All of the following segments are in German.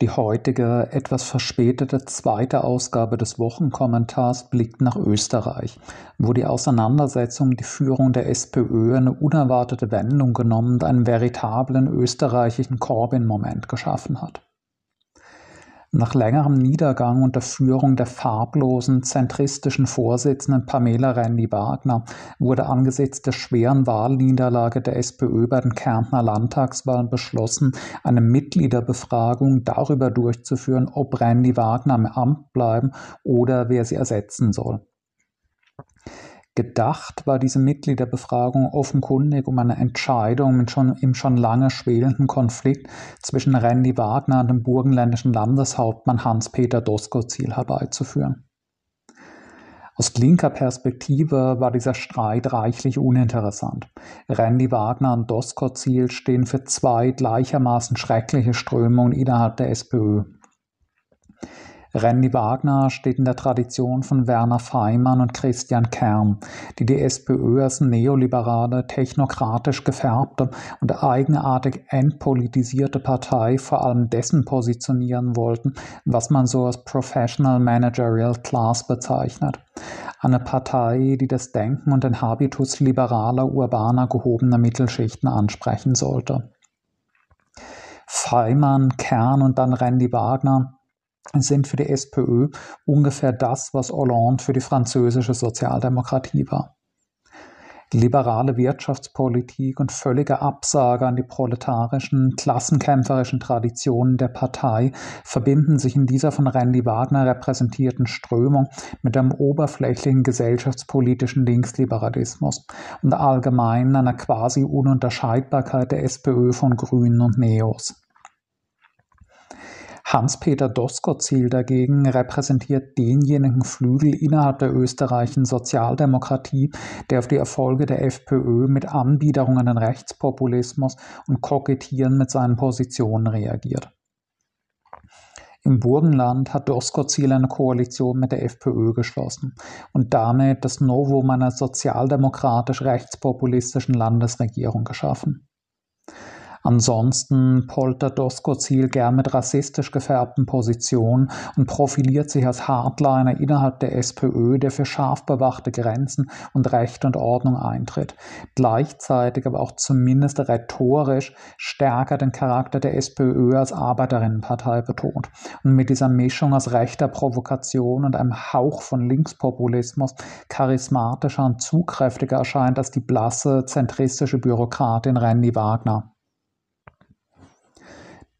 Die heutige, etwas verspätete zweite Ausgabe des Wochenkommentars blickt nach Österreich, wo die Auseinandersetzung die Führung der SPÖ eine unerwartete Wendung genommen und einen veritablen österreichischen Corbyn-Moment geschaffen hat. Nach längerem Niedergang unter Führung der farblosen, zentristischen Vorsitzenden Pamela Rendi-Wagner wurde angesichts der schweren Wahlniederlage der SPÖ bei den Kärntner Landtagswahlen beschlossen, eine Mitgliederbefragung darüber durchzuführen, ob Rendi-Wagner im Amt bleiben oder wer sie ersetzen soll. Gedacht war diese Mitgliederbefragung offenkundig um eine Entscheidung im schon, im schon lange schwelenden Konflikt zwischen Randy Wagner und dem burgenländischen Landeshauptmann Hans-Peter Doskozil herbeizuführen. Aus linker Perspektive war dieser Streit reichlich uninteressant. Randy Wagner und Doskozil stehen für zwei gleichermaßen schreckliche Strömungen innerhalb der SPÖ. Randy Wagner steht in der Tradition von Werner Feimann und Christian Kern, die die SPÖ als neoliberale, technokratisch gefärbte und eigenartig entpolitisierte Partei vor allem dessen positionieren wollten, was man so als Professional Managerial Class bezeichnet. Eine Partei, die das Denken und den Habitus liberaler, urbaner, gehobener Mittelschichten ansprechen sollte. Feimann, Kern und dann Randy Wagner sind für die SPÖ ungefähr das, was Hollande für die französische Sozialdemokratie war. Liberale Wirtschaftspolitik und völlige Absage an die proletarischen, klassenkämpferischen Traditionen der Partei verbinden sich in dieser von Randy Wagner repräsentierten Strömung mit einem oberflächlichen gesellschaftspolitischen Linksliberalismus und allgemein einer quasi Ununterscheidbarkeit der SPÖ von Grünen und Neos. Hans-Peter Doskozil dagegen repräsentiert denjenigen Flügel innerhalb der österreichischen Sozialdemokratie, der auf die Erfolge der FPÖ mit Anbiederungen an Rechtspopulismus und Kokettieren mit seinen Positionen reagiert. Im Burgenland hat Doskozil eine Koalition mit der FPÖ geschlossen und damit das Novum einer sozialdemokratisch-rechtspopulistischen Landesregierung geschaffen. Ansonsten poltert Doskozil gern mit rassistisch gefärbten Positionen und profiliert sich als Hardliner innerhalb der SPÖ, der für scharf bewachte Grenzen und Recht und Ordnung eintritt, gleichzeitig aber auch zumindest rhetorisch stärker den Charakter der SPÖ als Arbeiterinnenpartei betont und mit dieser Mischung aus rechter Provokation und einem Hauch von Linkspopulismus charismatischer und zugkräftiger erscheint als die blasse, zentristische Bürokratin Randy Wagner.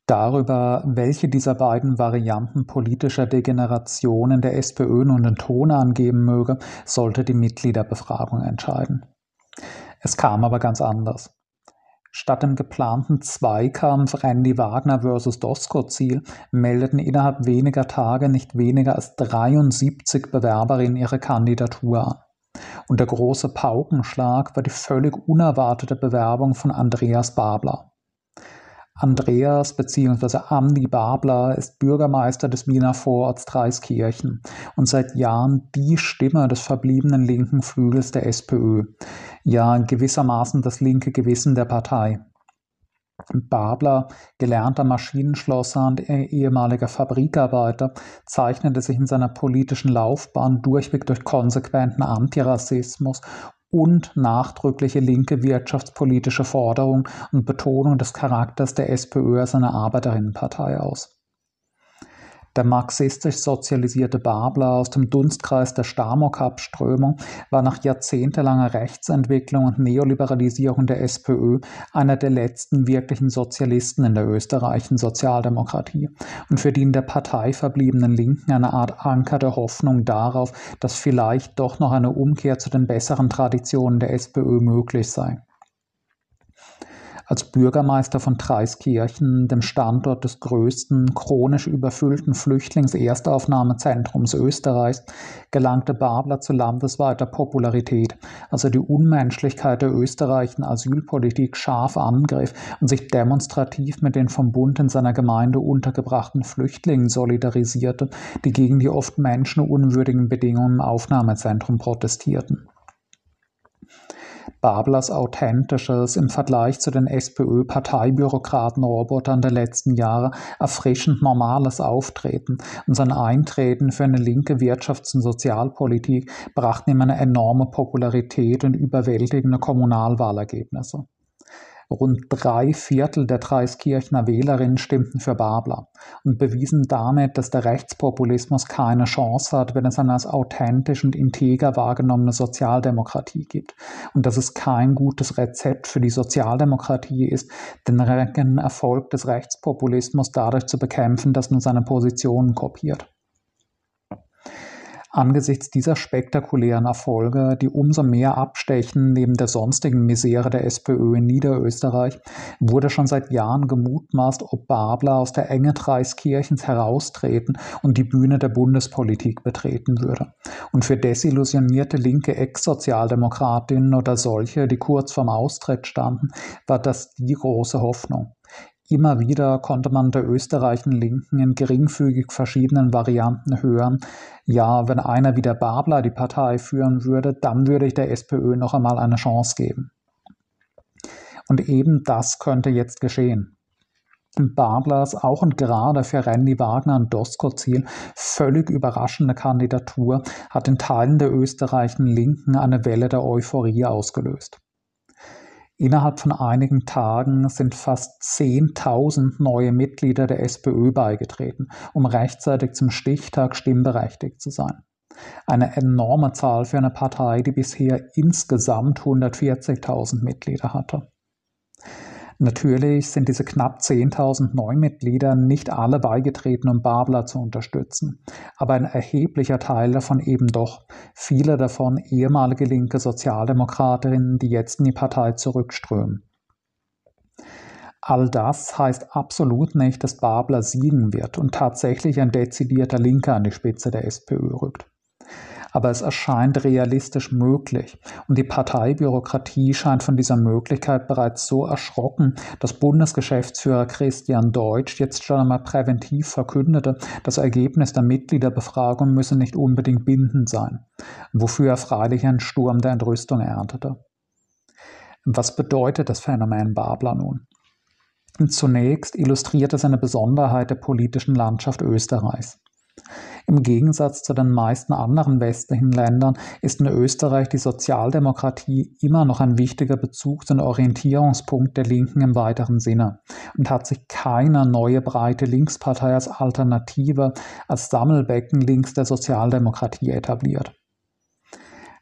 Darüber, welche dieser beiden Varianten politischer Degeneration in der SPÖ nun den Ton angeben möge, sollte die Mitgliederbefragung entscheiden. Es kam aber ganz anders. Statt dem geplanten Zweikampf Randy Wagner versus Doskozil meldeten innerhalb weniger Tage nicht weniger als 73 Bewerberinnen ihre Kandidatur an. Und der große Paukenschlag war die völlig unerwartete Bewerbung von Andreas Babler. Andreas bzw. Andi Babler ist Bürgermeister des Wiener Vororts Dreiskirchen und seit Jahren die Stimme des verbliebenen linken Flügels der SPÖ, ja gewissermaßen das linke Gewissen der Partei. Babler, gelernter Maschinenschlosser und ehemaliger Fabrikarbeiter, zeichnete sich in seiner politischen Laufbahn durchweg durch konsequenten Antirassismus und nachdrückliche linke wirtschaftspolitische Forderung und Betonung des Charakters der SPÖ als eine Arbeiterinnenpartei aus. Der marxistisch sozialisierte Babler aus dem Dunstkreis der Stamok-Abströmung war nach jahrzehntelanger Rechtsentwicklung und Neoliberalisierung der SPÖ einer der letzten wirklichen Sozialisten in der österreichischen Sozialdemokratie und für die in der Partei verbliebenen Linken eine Art Anker der Hoffnung darauf, dass vielleicht doch noch eine Umkehr zu den besseren Traditionen der SPÖ möglich sei als Bürgermeister von Treiskirchen, dem Standort des größten chronisch überfüllten Flüchtlingserstaufnahmezentrums Österreichs, gelangte Babler zu landesweiter Popularität, als er die Unmenschlichkeit der österreichischen Asylpolitik scharf angriff und sich demonstrativ mit den vom Bund in seiner Gemeinde untergebrachten Flüchtlingen solidarisierte, die gegen die oft menschenunwürdigen Bedingungen im Aufnahmezentrum protestierten. Bablers authentisches, im Vergleich zu den SPÖ-Parteibürokraten-Robotern der letzten Jahre erfrischend normales Auftreten und sein Eintreten für eine linke Wirtschafts- und Sozialpolitik brachten ihm eine enorme Popularität und überwältigende Kommunalwahlergebnisse. Rund drei Viertel der Dreiskirchner Wählerinnen stimmten für Babler und bewiesen damit, dass der Rechtspopulismus keine Chance hat, wenn es eine als authentisch und integer wahrgenommene Sozialdemokratie gibt und dass es kein gutes Rezept für die Sozialdemokratie ist, den Erfolg des Rechtspopulismus dadurch zu bekämpfen, dass man seine Positionen kopiert. Angesichts dieser spektakulären Erfolge, die umso mehr abstechen neben der sonstigen Misere der SPÖ in Niederösterreich, wurde schon seit Jahren gemutmaßt, ob Babler aus der Enge Dreiskirchens heraustreten und die Bühne der Bundespolitik betreten würde. Und für desillusionierte linke Ex-Sozialdemokratinnen oder solche, die kurz vorm Austritt standen, war das die große Hoffnung. Immer wieder konnte man der österreichischen Linken in geringfügig verschiedenen Varianten hören, ja, wenn einer wie der Babler die Partei führen würde, dann würde ich der SPÖ noch einmal eine Chance geben. Und eben das könnte jetzt geschehen. Bablers auch und gerade für Randy Wagner und Doskozil völlig überraschende Kandidatur hat in Teilen der österreichischen Linken eine Welle der Euphorie ausgelöst. Innerhalb von einigen Tagen sind fast 10.000 neue Mitglieder der SPÖ beigetreten, um rechtzeitig zum Stichtag stimmberechtigt zu sein. Eine enorme Zahl für eine Partei, die bisher insgesamt 140.000 Mitglieder hatte. Natürlich sind diese knapp 10.000 Neumitglieder nicht alle beigetreten, um Babler zu unterstützen, aber ein erheblicher Teil davon eben doch. Viele davon ehemalige linke Sozialdemokratinnen, die jetzt in die Partei zurückströmen. All das heißt absolut nicht, dass Babler siegen wird und tatsächlich ein dezidierter Linker an die Spitze der SPÖ rückt aber es erscheint realistisch möglich. Und die Parteibürokratie scheint von dieser Möglichkeit bereits so erschrocken, dass Bundesgeschäftsführer Christian Deutsch jetzt schon einmal präventiv verkündete, das Ergebnis der Mitgliederbefragung müsse nicht unbedingt bindend sein, wofür er freilich einen Sturm der Entrüstung erntete. Was bedeutet das Phänomen Babler nun? Zunächst illustriert es eine Besonderheit der politischen Landschaft Österreichs. Im Gegensatz zu den meisten anderen westlichen Ländern ist in Österreich die Sozialdemokratie immer noch ein wichtiger Bezugs- und Orientierungspunkt der Linken im weiteren Sinne und hat sich keine neue breite Linkspartei als Alternative, als Sammelbecken links der Sozialdemokratie etabliert.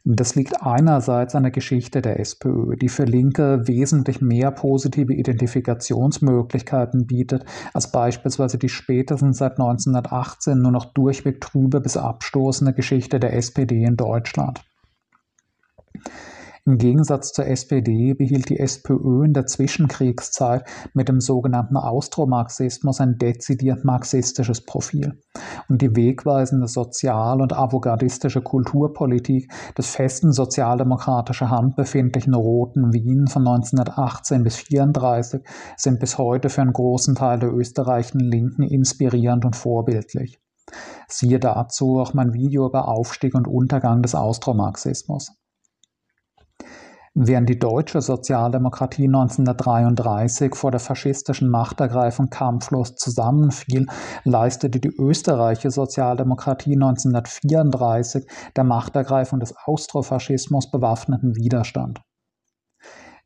Das liegt einerseits an der Geschichte der SPÖ, die für Linke wesentlich mehr positive Identifikationsmöglichkeiten bietet, als beispielsweise die spätestens seit 1918 nur noch durchweg trübe bis abstoßende Geschichte der SPD in Deutschland. Im Gegensatz zur SPD behielt die SPÖ in der Zwischenkriegszeit mit dem sogenannten Austromarxismus ein dezidiert marxistisches Profil. Und die wegweisende sozial- und avantgardistische Kulturpolitik des festen sozialdemokratischer Hand befindlichen Roten Wien von 1918 bis 1934 sind bis heute für einen großen Teil der österreichischen Linken inspirierend und vorbildlich. Siehe dazu auch mein Video über Aufstieg und Untergang des Austromarxismus. Während die deutsche Sozialdemokratie 1933 vor der faschistischen Machtergreifung kampflos zusammenfiel, leistete die österreichische Sozialdemokratie 1934 der Machtergreifung des Austrofaschismus bewaffneten Widerstand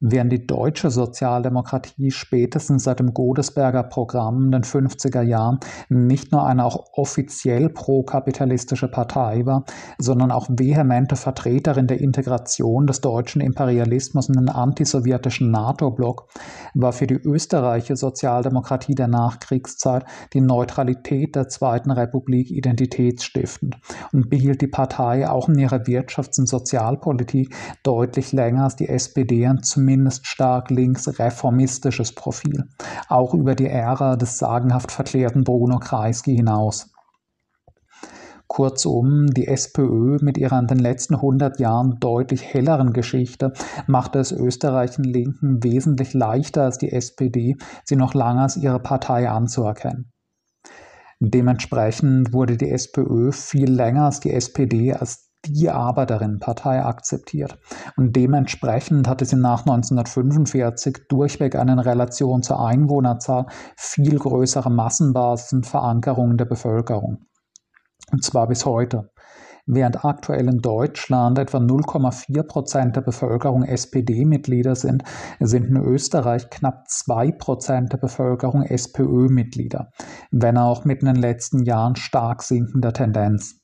während die deutsche Sozialdemokratie spätestens seit dem Godesberger Programm in den 50er Jahren nicht nur eine auch offiziell prokapitalistische Partei war, sondern auch vehemente Vertreterin der Integration des deutschen Imperialismus in den antisowjetischen NATO-Block, war für die österreichische Sozialdemokratie der Nachkriegszeit die Neutralität der Zweiten Republik identitätsstiftend und behielt die Partei auch in ihrer Wirtschafts- und Sozialpolitik deutlich länger als die SPD und zumindest zumindest stark links-reformistisches Profil, auch über die Ära des sagenhaft verklärten Bruno Kreisky hinaus. Kurzum, die SPÖ mit ihrer in den letzten 100 Jahren deutlich helleren Geschichte machte es österreichischen Linken wesentlich leichter als die SPD, sie noch lange als ihre Partei anzuerkennen. Dementsprechend wurde die SPÖ viel länger als die SPD als die Arbeiterinnenpartei akzeptiert. Und dementsprechend hatte sie nach 1945 durchweg eine in Relation zur Einwohnerzahl viel größere Verankerung der Bevölkerung. Und zwar bis heute. Während aktuell in Deutschland etwa 0,4 Prozent der Bevölkerung SPD-Mitglieder sind, sind in Österreich knapp 2 Prozent der Bevölkerung SPÖ-Mitglieder, wenn auch mit in den letzten Jahren stark sinkender Tendenz.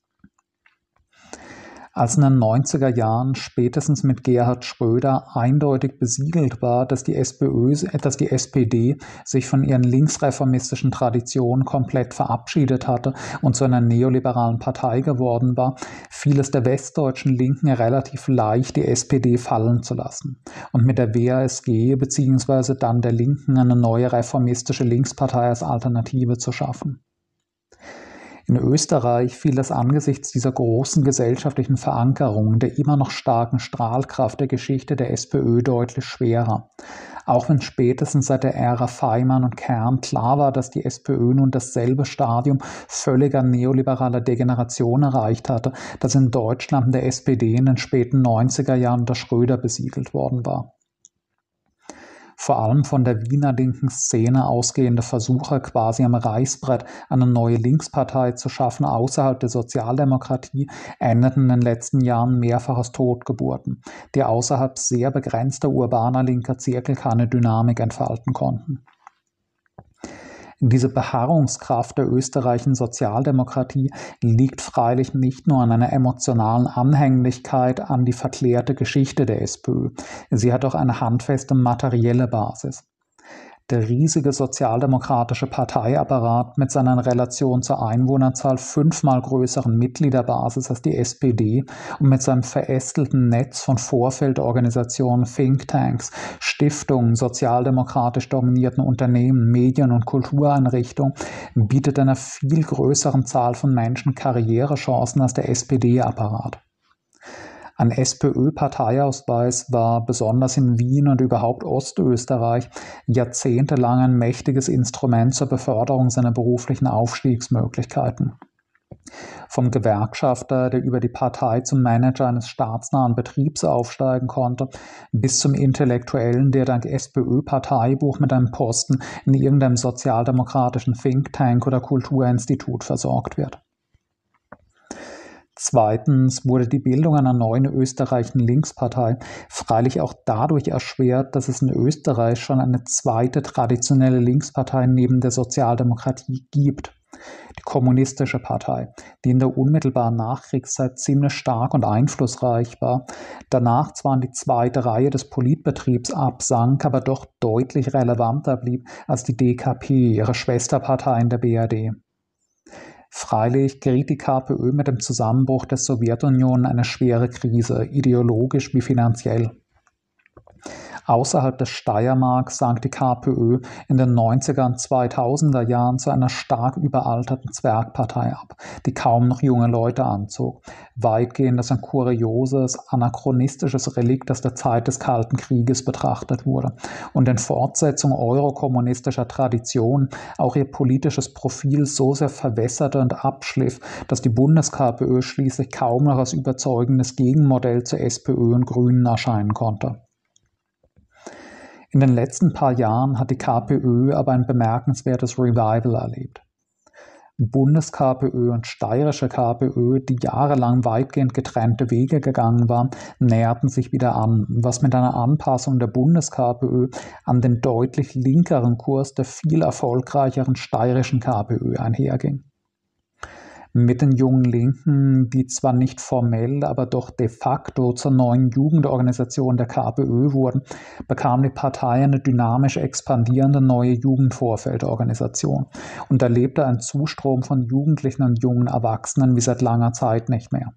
Als in den 90er Jahren spätestens mit Gerhard Schröder eindeutig besiegelt war, dass die, SPÖ, dass die SPD sich von ihren linksreformistischen Traditionen komplett verabschiedet hatte und zu einer neoliberalen Partei geworden war, fiel es der westdeutschen Linken relativ leicht, die SPD fallen zu lassen und mit der WASG bzw. dann der Linken eine neue reformistische Linkspartei als Alternative zu schaffen. In Österreich fiel es angesichts dieser großen gesellschaftlichen Verankerung, der immer noch starken Strahlkraft der Geschichte der SPÖ deutlich schwerer. Auch wenn spätestens seit der Ära Feimann und Kern klar war, dass die SPÖ nun dasselbe Stadium völliger neoliberaler Degeneration erreicht hatte, das in Deutschland der SPD in den späten 90er Jahren unter Schröder besiedelt worden war vor allem von der Wiener linken Szene ausgehende Versuche, quasi am Reißbrett eine neue Linkspartei zu schaffen außerhalb der Sozialdemokratie, endeten in den letzten Jahren mehrfach als Totgeburten, die außerhalb sehr begrenzter urbaner linker Zirkel keine Dynamik entfalten konnten. Diese Beharrungskraft der österreichischen Sozialdemokratie liegt freilich nicht nur an einer emotionalen Anhänglichkeit an die verklärte Geschichte der SPÖ, sie hat auch eine handfeste materielle Basis. Der riesige sozialdemokratische Parteiapparat mit seiner in Relation zur Einwohnerzahl fünfmal größeren Mitgliederbasis als die SPD und mit seinem verästelten Netz von Vorfeldorganisationen, Thinktanks, Stiftungen, sozialdemokratisch dominierten Unternehmen, Medien und Kultureinrichtungen bietet einer viel größeren Zahl von Menschen Karrierechancen als der SPD-Apparat. Ein SPÖ-Parteiausweis war besonders in Wien und überhaupt Ostösterreich jahrzehntelang ein mächtiges Instrument zur Beförderung seiner beruflichen Aufstiegsmöglichkeiten. Vom Gewerkschafter, der über die Partei zum Manager eines staatsnahen Betriebs aufsteigen konnte, bis zum Intellektuellen, der dank SPÖ-Parteibuch mit einem Posten in irgendeinem sozialdemokratischen Think Tank oder Kulturinstitut versorgt wird. Zweitens wurde die Bildung einer neuen österreichischen Linkspartei freilich auch dadurch erschwert, dass es in Österreich schon eine zweite traditionelle Linkspartei neben der Sozialdemokratie gibt. Die Kommunistische Partei, die in der unmittelbaren Nachkriegszeit ziemlich stark und einflussreich war, danach zwar in die zweite Reihe des Politbetriebs absank, aber doch deutlich relevanter blieb als die DKP, ihre Schwesterpartei in der BRD. Freilich geriet die KPÖ mit dem Zusammenbruch der Sowjetunion in eine schwere Krise, ideologisch wie finanziell. Außerhalb des Steiermark sank die KPÖ in den 90er und 2000er Jahren zu einer stark überalterten Zwergpartei ab, die kaum noch junge Leute anzog. Weitgehend als ein kurioses, anachronistisches Relikt aus der Zeit des Kalten Krieges betrachtet wurde und in Fortsetzung eurokommunistischer Tradition auch ihr politisches Profil so sehr verwässerte und abschliff, dass die Bundes-KPÖ schließlich kaum noch als überzeugendes Gegenmodell zur SPÖ und Grünen erscheinen konnte. In den letzten paar Jahren hat die KPÖ aber ein bemerkenswertes Revival erlebt. Bundes-KPÖ und steirische KPÖ, die jahrelang weitgehend getrennte Wege gegangen waren, näherten sich wieder an, was mit einer Anpassung der Bundes-KPÖ an den deutlich linkeren Kurs der viel erfolgreicheren steirischen KPÖ einherging mit den Jungen Linken, die zwar nicht formell, aber doch de facto zur neuen Jugendorganisation der KPÖ wurden, bekam die Partei eine dynamisch expandierende neue Jugendvorfeldorganisation und erlebte einen Zustrom von Jugendlichen und jungen Erwachsenen wie seit langer Zeit nicht mehr.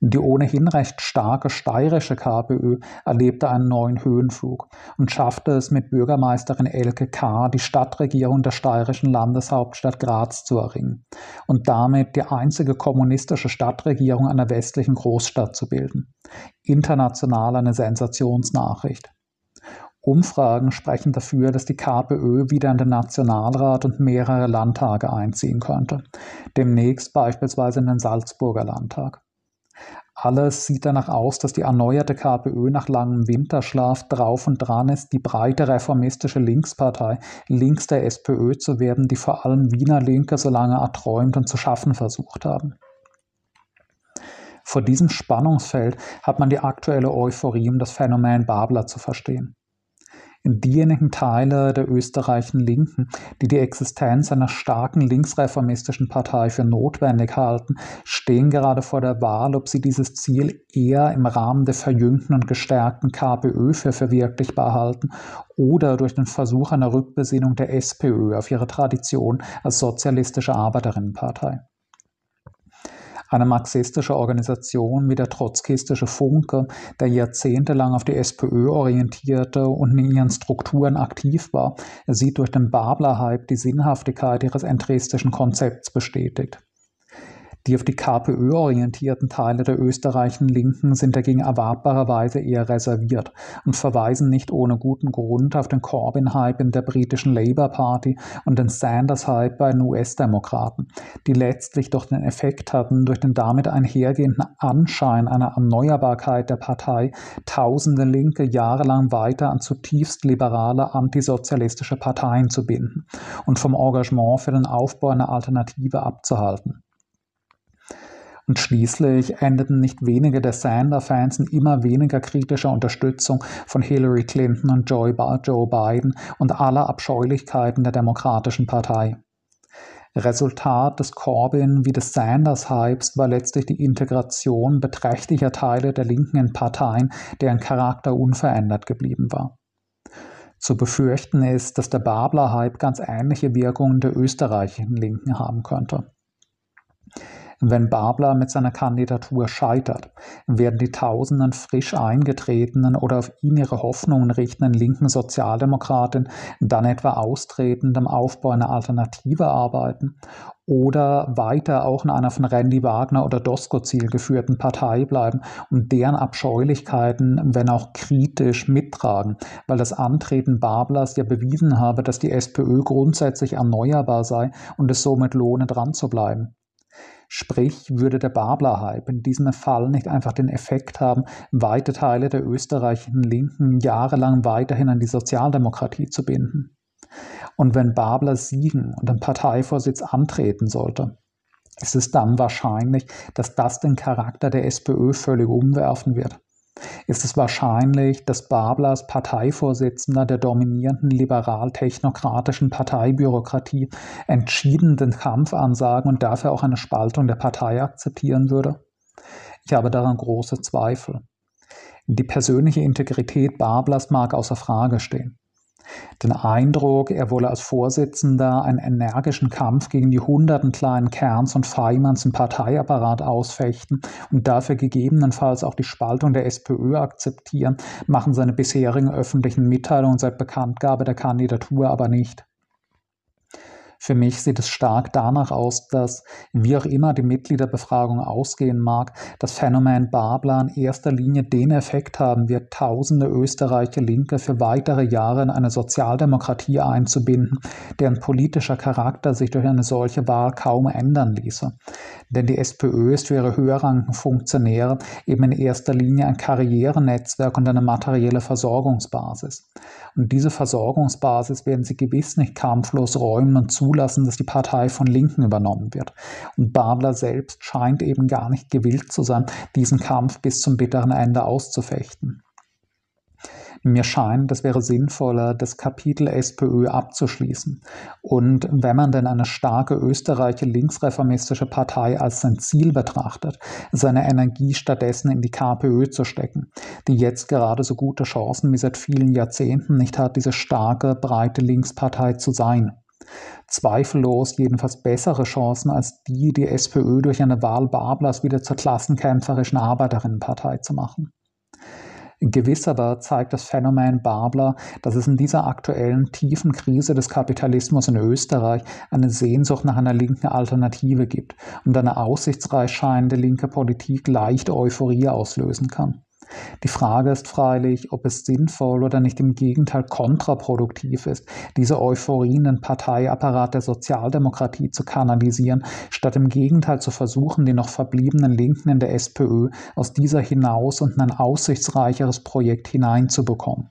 Die ohnehin recht starke steirische KPÖ erlebte einen neuen Höhenflug und schaffte es mit Bürgermeisterin Elke K., die Stadtregierung der steirischen Landeshauptstadt Graz zu erringen und damit die einzige kommunistische Stadtregierung einer westlichen Großstadt zu bilden. International eine Sensationsnachricht. Umfragen sprechen dafür, dass die KPÖ wieder in den Nationalrat und mehrere Landtage einziehen könnte. Demnächst beispielsweise in den Salzburger Landtag. Alles sieht danach aus, dass die erneuerte KPÖ nach langem Winterschlaf drauf und dran ist, die breite reformistische Linkspartei links der SPÖ zu werden, die vor allem Wiener Linke so lange erträumt und zu schaffen versucht haben. Vor diesem Spannungsfeld hat man die aktuelle Euphorie um das Phänomen Babler zu verstehen diejenigen Teile der österreichischen Linken, die die Existenz einer starken linksreformistischen Partei für notwendig halten, stehen gerade vor der Wahl, ob sie dieses Ziel eher im Rahmen der verjüngten und gestärkten KPÖ für verwirklichbar halten oder durch den Versuch einer Rückbesinnung der SPÖ auf ihre Tradition als sozialistische Arbeiterinnenpartei. Eine marxistische Organisation wie der trotzkistische Funke, der jahrzehntelang auf die SPÖ orientierte und in ihren Strukturen aktiv war, sieht durch den Babler-Hype die Sinnhaftigkeit ihres entristischen Konzepts bestätigt. Die auf die KPÖ orientierten Teile der österreichischen Linken sind dagegen erwartbarerweise eher reserviert und verweisen nicht ohne guten Grund auf den Corbyn-Hype in der britischen Labour Party und den Sanders-Hype bei den US-Demokraten, die letztlich doch den Effekt hatten, durch den damit einhergehenden Anschein einer Erneuerbarkeit der Partei tausende Linke jahrelang weiter an zutiefst liberale antisozialistische Parteien zu binden und vom Engagement für den Aufbau einer Alternative abzuhalten. Und schließlich endeten nicht wenige der Sander-Fans in immer weniger kritischer Unterstützung von Hillary Clinton und Joe Biden und aller Abscheulichkeiten der Demokratischen Partei. Resultat des Corbyn wie des Sanders-Hypes war letztlich die Integration beträchtlicher Teile der Linken in Parteien, deren Charakter unverändert geblieben war. Zu befürchten ist, dass der Babler-Hype ganz ähnliche Wirkungen der österreichischen Linken haben könnte. Wenn Babler mit seiner Kandidatur scheitert, werden die tausenden frisch eingetretenen oder auf ihn ihre Hoffnungen richtenden linken Sozialdemokraten dann etwa austretend im Aufbau einer Alternative arbeiten oder weiter auch in einer von Randy Wagner oder Doskozil geführten Partei bleiben und deren Abscheulichkeiten, wenn auch kritisch, mittragen, weil das Antreten Bablers ja bewiesen habe, dass die SPÖ grundsätzlich erneuerbar sei und es somit lohne, dran zu bleiben. Sprich, würde der Babler-Hype in diesem Fall nicht einfach den Effekt haben, weite Teile der österreichischen Linken jahrelang weiterhin an die Sozialdemokratie zu binden. Und wenn Babler siegen und den Parteivorsitz antreten sollte, ist es dann wahrscheinlich, dass das den Charakter der SPÖ völlig umwerfen wird ist es wahrscheinlich, dass Babler als Parteivorsitzender der dominierenden liberal-technokratischen Parteibürokratie entschieden den Kampf ansagen und dafür auch eine Spaltung der Partei akzeptieren würde? Ich habe daran große Zweifel. Die persönliche Integrität Bablers mag außer Frage stehen den Eindruck, er wolle als Vorsitzender einen energischen Kampf gegen die hunderten kleinen Kerns und Feimanns im Parteiapparat ausfechten und dafür gegebenenfalls auch die Spaltung der SPÖ akzeptieren, machen seine bisherigen öffentlichen Mitteilungen seit Bekanntgabe der Kandidatur aber nicht. Für mich sieht es stark danach aus, dass, wie auch immer die Mitgliederbefragung ausgehen mag, das Phänomen Babler in erster Linie den Effekt haben wird, tausende österreichische Linke für weitere Jahre in eine Sozialdemokratie einzubinden, deren politischer Charakter sich durch eine solche Wahl kaum ändern ließe. Denn die SPÖ ist für ihre höherrangigen Funktionäre eben in erster Linie ein Karrierenetzwerk und eine materielle Versorgungsbasis. Und diese Versorgungsbasis werden sie gewiss nicht kampflos räumen und zulassen, dass die Partei von Linken übernommen wird. Und Babler selbst scheint eben gar nicht gewillt zu sein, diesen Kampf bis zum bitteren Ende auszufechten. Mir scheint, es wäre sinnvoller, das Kapitel SPÖ abzuschließen. Und wenn man denn eine starke österreichische linksreformistische Partei als sein Ziel betrachtet, seine Energie stattdessen in die KPÖ zu stecken, die jetzt gerade so gute Chancen wie seit vielen Jahrzehnten nicht hat, diese starke, breite Linkspartei zu sein zweifellos jedenfalls bessere Chancen als die, die SPÖ durch eine Wahl Bablers wieder zur klassenkämpferischen Arbeiterinnenpartei zu machen. Gewiss aber zeigt das Phänomen Babler, dass es in dieser aktuellen tiefen Krise des Kapitalismus in Österreich eine Sehnsucht nach einer linken Alternative gibt und eine aussichtsreich scheinende linke Politik leicht Euphorie auslösen kann. Die Frage ist freilich, ob es sinnvoll oder nicht im Gegenteil kontraproduktiv ist, diese Euphorie in den Parteiapparat der Sozialdemokratie zu kanalisieren, statt im Gegenteil zu versuchen, die noch verbliebenen Linken in der SPÖ aus dieser hinaus und in ein aussichtsreicheres Projekt hineinzubekommen.